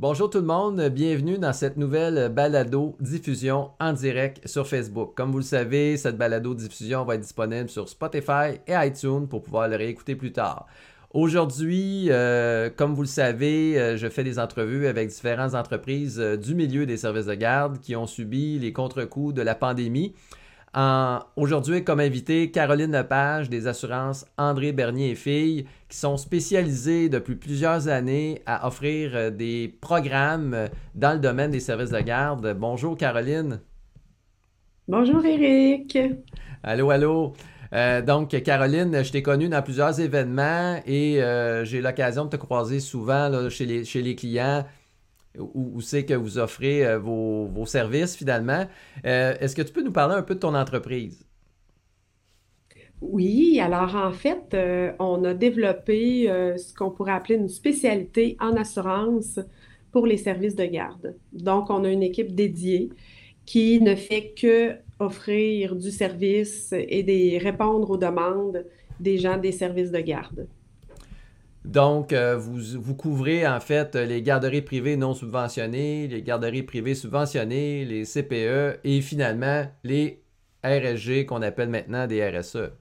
Bonjour tout le monde, bienvenue dans cette nouvelle balado diffusion en direct sur Facebook. Comme vous le savez, cette balado diffusion va être disponible sur Spotify et iTunes pour pouvoir le réécouter plus tard. Aujourd'hui, euh, comme vous le savez, euh, je fais des entrevues avec différentes entreprises euh, du milieu des services de garde qui ont subi les contre-coups de la pandémie. Aujourd'hui, comme invité, Caroline Lepage des assurances André Bernier et Filles, qui sont spécialisées depuis plusieurs années à offrir euh, des programmes euh, dans le domaine des services de garde. Bonjour, Caroline. Bonjour, Eric. Allô, allô. Euh, donc, Caroline, je t'ai connue dans plusieurs événements et j'ai l'occasion de te croiser souvent chez, les, chez les clients où, c'est que vous offrez euh, vos, services finalement. Euh, est-ce que tu peux nous parler un peu de ton entreprise? Oui, alors en fait, euh, on a développé ce qu'on pourrait appeler une spécialité en assurance pour les services de garde. Donc, on a une équipe dédiée qui ne fait que offrir du service et répondre aux demandes des gens des services de garde. Donc, euh, vous, couvrez en fait les garderies privées non subventionnées, les garderies privées subventionnées, les CPE et finalement les RSG qu'on appelle maintenant des RSE.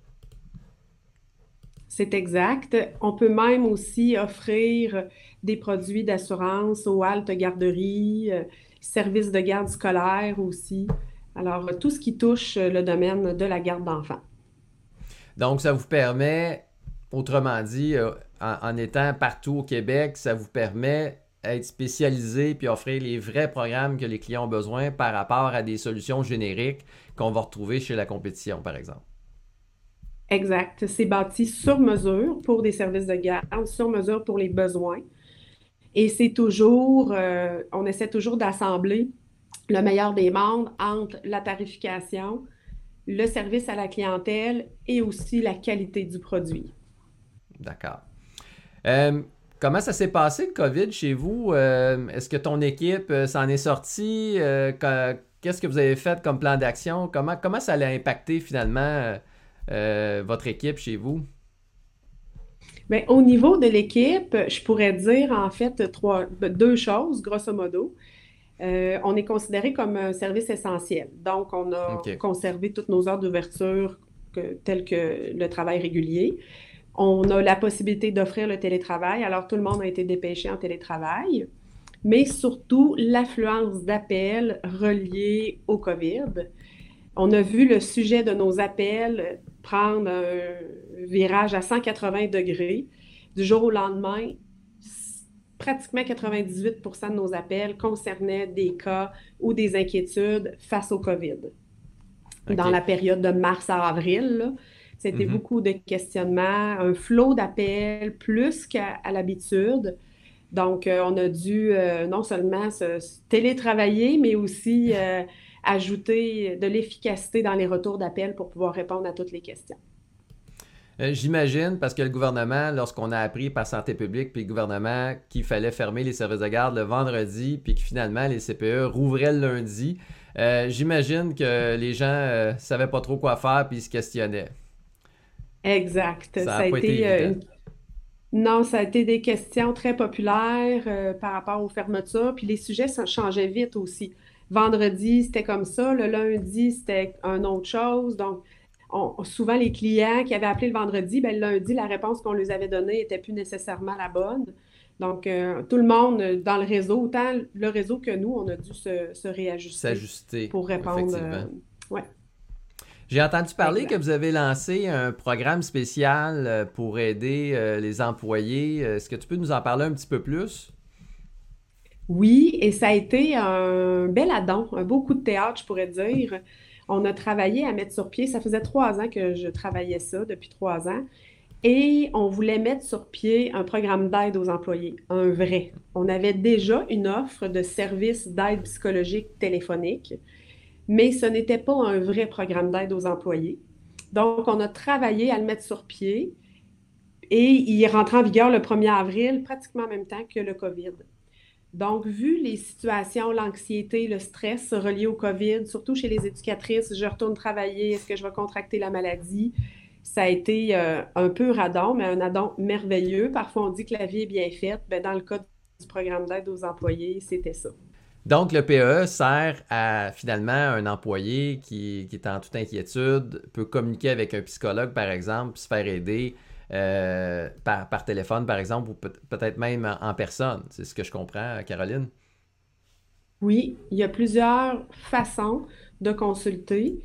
C'est exact. On peut même aussi offrir des produits d'assurance aux haltes garderies, euh, services de garde scolaire aussi. Alors, tout ce qui touche le domaine de la garde d'enfants. Donc, ça vous permet, autrement dit, en, étant partout au Québec, ça vous permet d'être spécialisé puis offrir les vrais programmes que les clients ont besoin par rapport à des solutions génériques qu'on va retrouver chez la compétition, par exemple. Exact. C'est bâti sur mesure pour des services de garde, sur mesure pour les besoins. Et c'est toujours, euh, on essaie toujours d'assembler le meilleur des mondes entre la tarification, le service à la clientèle et aussi la qualité du produit. D'accord. Euh, comment ça s'est passé le COVID chez vous? Euh, est-ce que ton équipe euh, s'en est sortie? Qu'est-ce que vous avez fait comme plan d'action? Comment, comment ça a impacté finalement votre équipe chez vous? Bien, au niveau de l'équipe, je pourrais dire en fait trois, deux choses, grosso modo. on est considéré comme un service essentiel. Donc, on a conservé toutes nos heures d'ouverture telles que le travail régulier. On a la possibilité d'offrir le télétravail, alors tout le monde a été dépêché en télétravail, mais surtout l'affluence d'appels reliés au COVID. On a vu le sujet de nos appels prendre un virage à 180 degrés. Du jour au lendemain, pratiquement 98% de nos appels concernaient des cas ou des inquiétudes face au COVID. Dans la période de mars à avril, c'était mm-hmm. beaucoup de questionnements, un flot d'appels plus qu'à l'habitude. Donc, euh, on a dû euh, non seulement se, télétravailler, mais aussi euh, ajouter de l'efficacité dans les retours d'appels pour pouvoir répondre à toutes les questions. J'imagine, parce que le gouvernement, lorsqu'on a appris par Santé publique puis le gouvernement qu'il fallait fermer les services de garde le vendredi, puis que finalement les CPE rouvraient le lundi, j'imagine que les gens ne savaient pas trop quoi faire puis ils se questionnaient. Exact. Ça, a, été, euh, Non, ça a été des questions très populaires euh, par rapport aux fermetures, puis les sujets ça changeait vite aussi. Vendredi, c'était comme ça, le lundi, c'était une autre chose. Donc, souvent, les clients qui avaient appelé le vendredi, ben, le lundi, la réponse qu'on leur avait donnée n'était plus nécessairement la bonne. Donc, euh, tout le monde dans le réseau, autant le réseau que nous, on a dû se, réajuster. S'ajuster. Pour répondre. ouais. J'ai entendu parler que vous avez lancé un programme spécial euh, pour aider euh, les employés. Est-ce que tu peux nous en parler un petit peu plus? Oui, et ça a été un bel addon, un beau coup de théâtre, je pourrais dire. On a travaillé à mettre sur pied, ça faisait trois ans que je travaillais ça, depuis trois ans, et on voulait mettre sur pied un programme d'aide aux employés, un vrai. On avait déjà une offre de service d'aide psychologique téléphonique mais ce n'était pas un vrai programme d'aide aux employés. Donc, on a travaillé à le mettre sur pied et il est rentré en vigueur le 1er avril, pratiquement en même temps que le COVID. Donc, vu les situations, l'anxiété, le stress reliés au COVID, surtout chez les éducatrices, je retourne travailler, est-ce que je vais contracter la maladie? Ça a été euh, un peu radon, mais un radon merveilleux. Parfois, on dit que la vie est bien faite. Ben, dans le cas du programme d'aide aux employés, c'était ça. Donc, le PE sert à finalement un employé qui, est en toute inquiétude, peut communiquer avec un psychologue, par exemple, se faire aider euh, par, téléphone, par exemple, ou peut-être même en, personne. C'est ce que je comprends, Caroline? Oui, il y a plusieurs façons de consulter,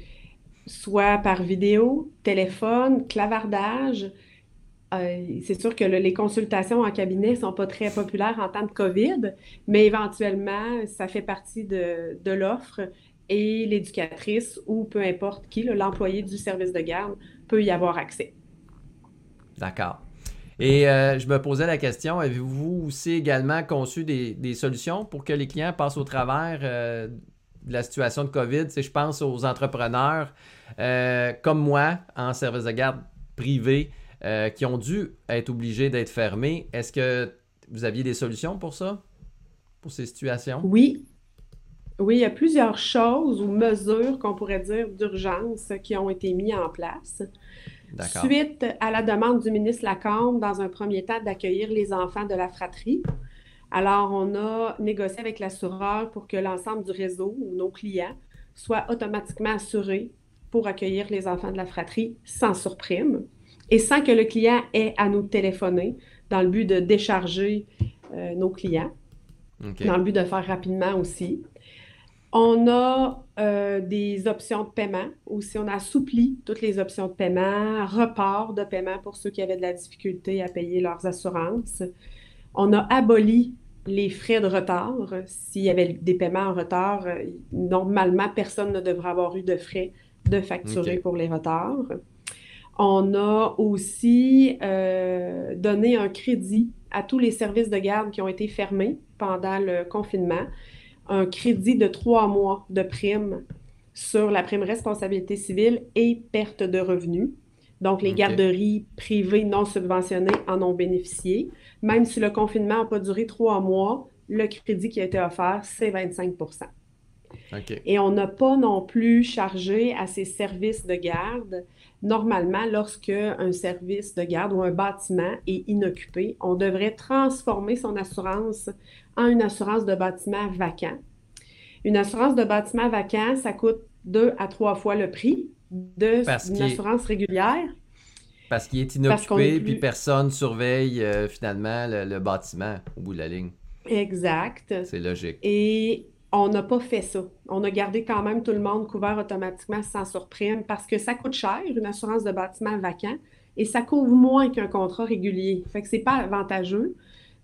soit par vidéo, téléphone, clavardage. Euh, c'est sûr que les consultations en cabinet ne sont pas très populaires en temps de COVID, mais éventuellement, ça fait partie de, l'offre et l'éducatrice ou peu importe qui, l'employé du service de garde, peut y avoir accès. D'accord. Et euh, je me posais la question, avez-vous aussi également conçu des, solutions pour que les clients passent au travers euh, de la situation de COVID? Si je pense aux entrepreneurs comme moi en service de garde privé qui ont dû être obligés d'être fermés. Est-ce que vous aviez des solutions pour ça, pour ces situations? Oui. Oui, il y a plusieurs choses ou mesures qu'on pourrait dire d'urgence qui ont été mises en place. Suite à la demande du ministre Lacombe, dans un premier temps, d'accueillir les enfants de la fratrie. Alors, on a négocié avec l'assureur pour que l'ensemble du réseau ou nos clients soient automatiquement assurés pour accueillir les enfants de la fratrie sans surprime et sans que le client ait à nous téléphoner dans le but de décharger euh, nos clients, dans le but de faire rapidement aussi. On a euh, des options de paiement aussi. On a assoupli toutes les options de paiement, report de paiement pour ceux qui avaient de la difficulté à payer leurs assurances. On a aboli les frais de retard. S'il y avait des paiements en retard, euh, normalement, personne ne devrait avoir eu de frais de facturer pour les retards. On a aussi euh, donné un crédit à tous les services de garde qui ont été fermés pendant le confinement un crédit de trois mois de prime sur la prime responsabilité civile et perte de revenus. Donc, les garderies privées non subventionnées en ont bénéficié. Même si le confinement n'a pas duré trois mois, le crédit qui a été offert, c'est 25 Et on n'a pas non plus chargé à ces services de garde. Normalement, lorsque un service de garde ou un bâtiment est inoccupé, on devrait transformer son assurance en une assurance de bâtiment vacant. Une assurance de bâtiment vacant, ça coûte deux à trois fois le prix d'une assurance régulière. Parce qu'il est inoccupé, puis personne surveille euh, finalement le, bâtiment au bout de la ligne. Exact. C'est logique. Et on n'a pas fait ça. On a gardé quand même tout le monde couvert automatiquement sans surprime parce que ça coûte cher, une assurance de bâtiment vacant, et ça couvre moins qu'un contrat régulier. Fait que c'est pas avantageux.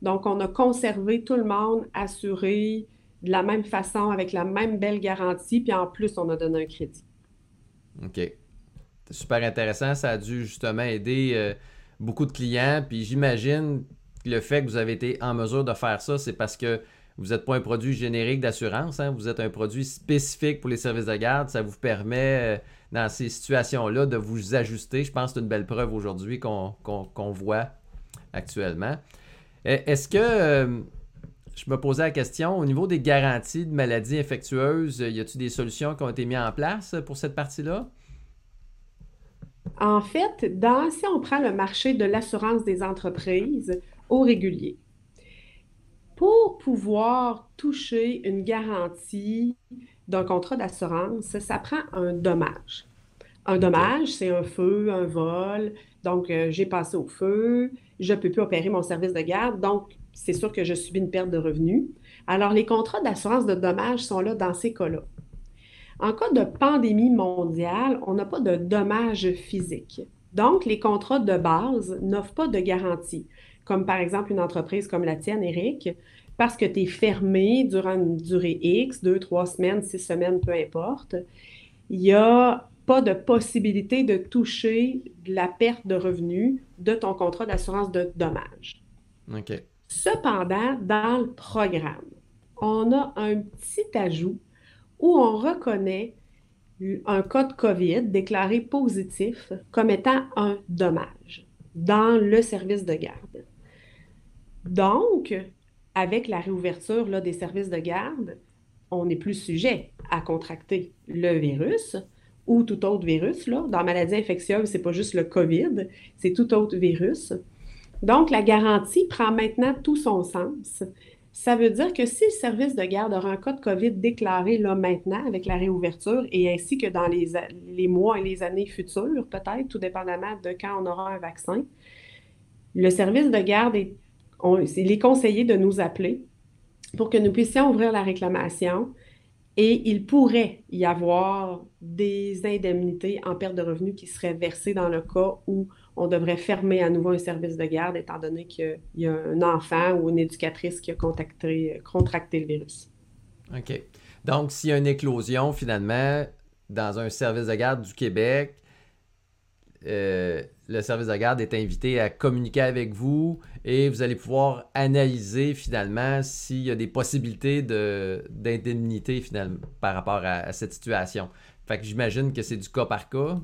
Donc, on a conservé tout le monde assuré de la même façon, avec la même belle garantie, puis en plus, on a donné un crédit. OK. C'est super intéressant. Ça a dû justement aider euh, beaucoup de clients. Puis j'imagine que le fait que vous avez été en mesure de faire ça, c'est parce que vous n'êtes pas un produit générique d'assurance. Hein? Vous êtes un produit spécifique pour les services de garde. Ça vous permet, euh, dans ces situations-là, de vous ajuster. Je pense que c'est une belle preuve aujourd'hui qu'on voit actuellement. E, est-ce que, euh, je me posais la question, au niveau des garanties de maladies infectieuses, y a-t-il des solutions qui ont été mises en place pour cette partie-là? En fait, si on prend le marché de l'assurance des entreprises au régulier, pour pouvoir toucher une garantie d'un contrat d'assurance, ça prend un dommage. Un dommage, c'est un feu, un vol. Donc, euh, j'ai passé au feu, je ne peux plus opérer mon service de garde, donc c'est sûr que je subis une perte de revenus. Alors, les contrats d'assurance de dommages sont là dans ces cas-là. En cas de pandémie mondiale, on n'a pas de dommages physiques. Donc, les contrats de base n'offrent pas de garantie, comme par exemple une entreprise comme la tienne, Eric, parce que tu es fermé durant une durée X, deux, trois semaines, six semaines, peu importe. Il y a pas de possibilité de toucher la perte de revenus de ton contrat d'assurance de dommages. Cependant, dans le programme, on a un petit ajout où on reconnaît un cas de COVID déclaré positif comme étant un dommage dans le service de garde. Donc, avec la réouverture là, des services de garde, on n'est plus sujet à contracter le virus, ou tout autre virus. Là. Dans maladie infectieuse, c'est pas juste le COVID, c'est tout autre virus. Donc, la garantie prend maintenant tout son sens Ça veut dire que si le service de garde aura un cas de COVID déclaré là maintenant avec la réouverture et ainsi que dans les, les mois et les années futures, peut-être, tout dépendamment de quand on aura un vaccin, le service de garde est, il est conseillé de nous appeler pour que nous puissions ouvrir la réclamation et il pourrait y avoir des indemnités en perte de revenus qui seraient versées dans le cas où on devrait fermer à nouveau un service de garde, étant donné qu'il y a un enfant ou une éducatrice qui a contracté le virus. OK. Donc, s'il y a une éclosion, finalement, dans un service de garde du Québec, euh, le service de garde est invité à communiquer avec vous et vous allez pouvoir analyser finalement s'il y a des possibilités d'indemnité par rapport à, à, cette situation. Fait que j'imagine que c'est du cas par cas.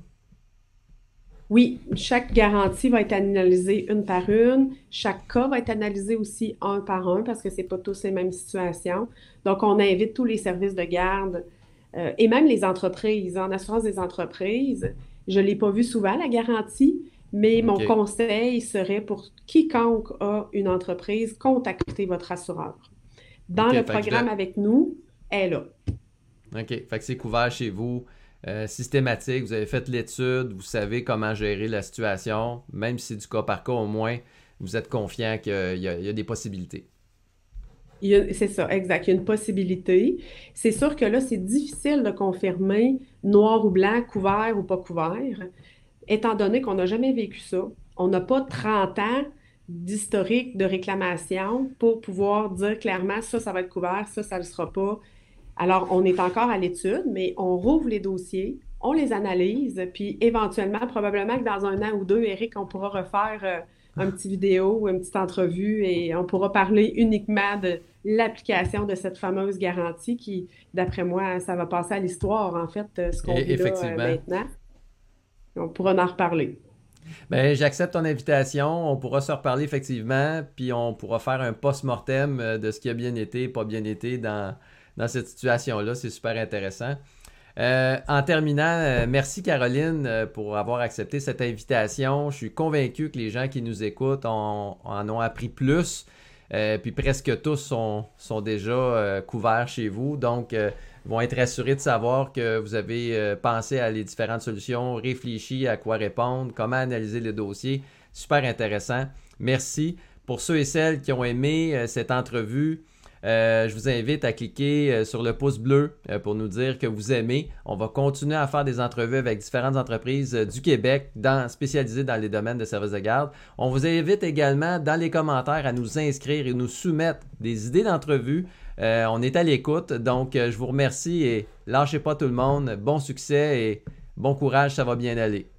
Oui, chaque garantie va être analysée une par une. Chaque cas va être analysé aussi un par un parce que ce n'est pas tous les mêmes situations. Donc, on invite tous les services de garde euh, et même les entreprises. En assurance des entreprises, je ne l'ai pas vu souvent, la garantie, mais mon conseil serait pour quiconque a une entreprise, contactez votre assureur. Dans le programme avec nous, elle est là. OK. Fait que c'est couvert chez vous. Euh, systématique, vous avez fait l'étude, vous savez comment gérer la situation, même si c'est du cas par cas, au moins, vous êtes confiant qu'il y, a des possibilités. C'est ça, exact. Il y a une possibilité. C'est sûr que là, c'est difficile de confirmer noir ou blanc, couvert ou pas couvert, étant donné qu'on n'a jamais vécu ça. On n'a pas 30 ans d'historique de réclamation pour pouvoir dire clairement ça, ça va être couvert, ça, ça ne le sera pas. Alors, on est encore à l'étude, mais on rouvre les dossiers, on les analyse, puis éventuellement, probablement que dans un an ou deux, Eric, on pourra refaire euh, un petit vidéo ou une petite entrevue et on pourra parler uniquement de l'application de cette fameuse garantie qui, d'après moi, ça va passer à l'histoire, en fait, euh, ce qu'on vit là, euh, maintenant. On pourra en reparler. Bien, j'accepte ton invitation. On pourra se reparler effectivement, puis on pourra faire un post-mortem de ce qui a bien été, pas bien été dans, dans cette situation-là. C'est super intéressant. Euh, en terminant, euh, merci Caroline euh, pour avoir accepté cette invitation. Je suis convaincu que les gens qui nous écoutent en ont appris plus. puis presque tous sont, déjà couverts chez vous. Donc, vont être assurés de savoir que vous avez pensé à les différentes solutions, réfléchi à quoi répondre, comment analyser le dossier. Super intéressant. Merci. Pour ceux et celles qui ont aimé cette entrevue, euh, je vous invite à cliquer euh, sur le pouce bleu euh, pour nous dire que vous aimez. On va continuer à faire des entrevues avec différentes entreprises du Québec spécialisées dans les domaines de services de garde. On vous invite également dans les commentaires à nous inscrire et nous soumettre des idées d'entrevues. on est à l'écoute, donc je vous remercie et lâchez pas tout le monde. Bon succès et bon courage, ça va bien aller.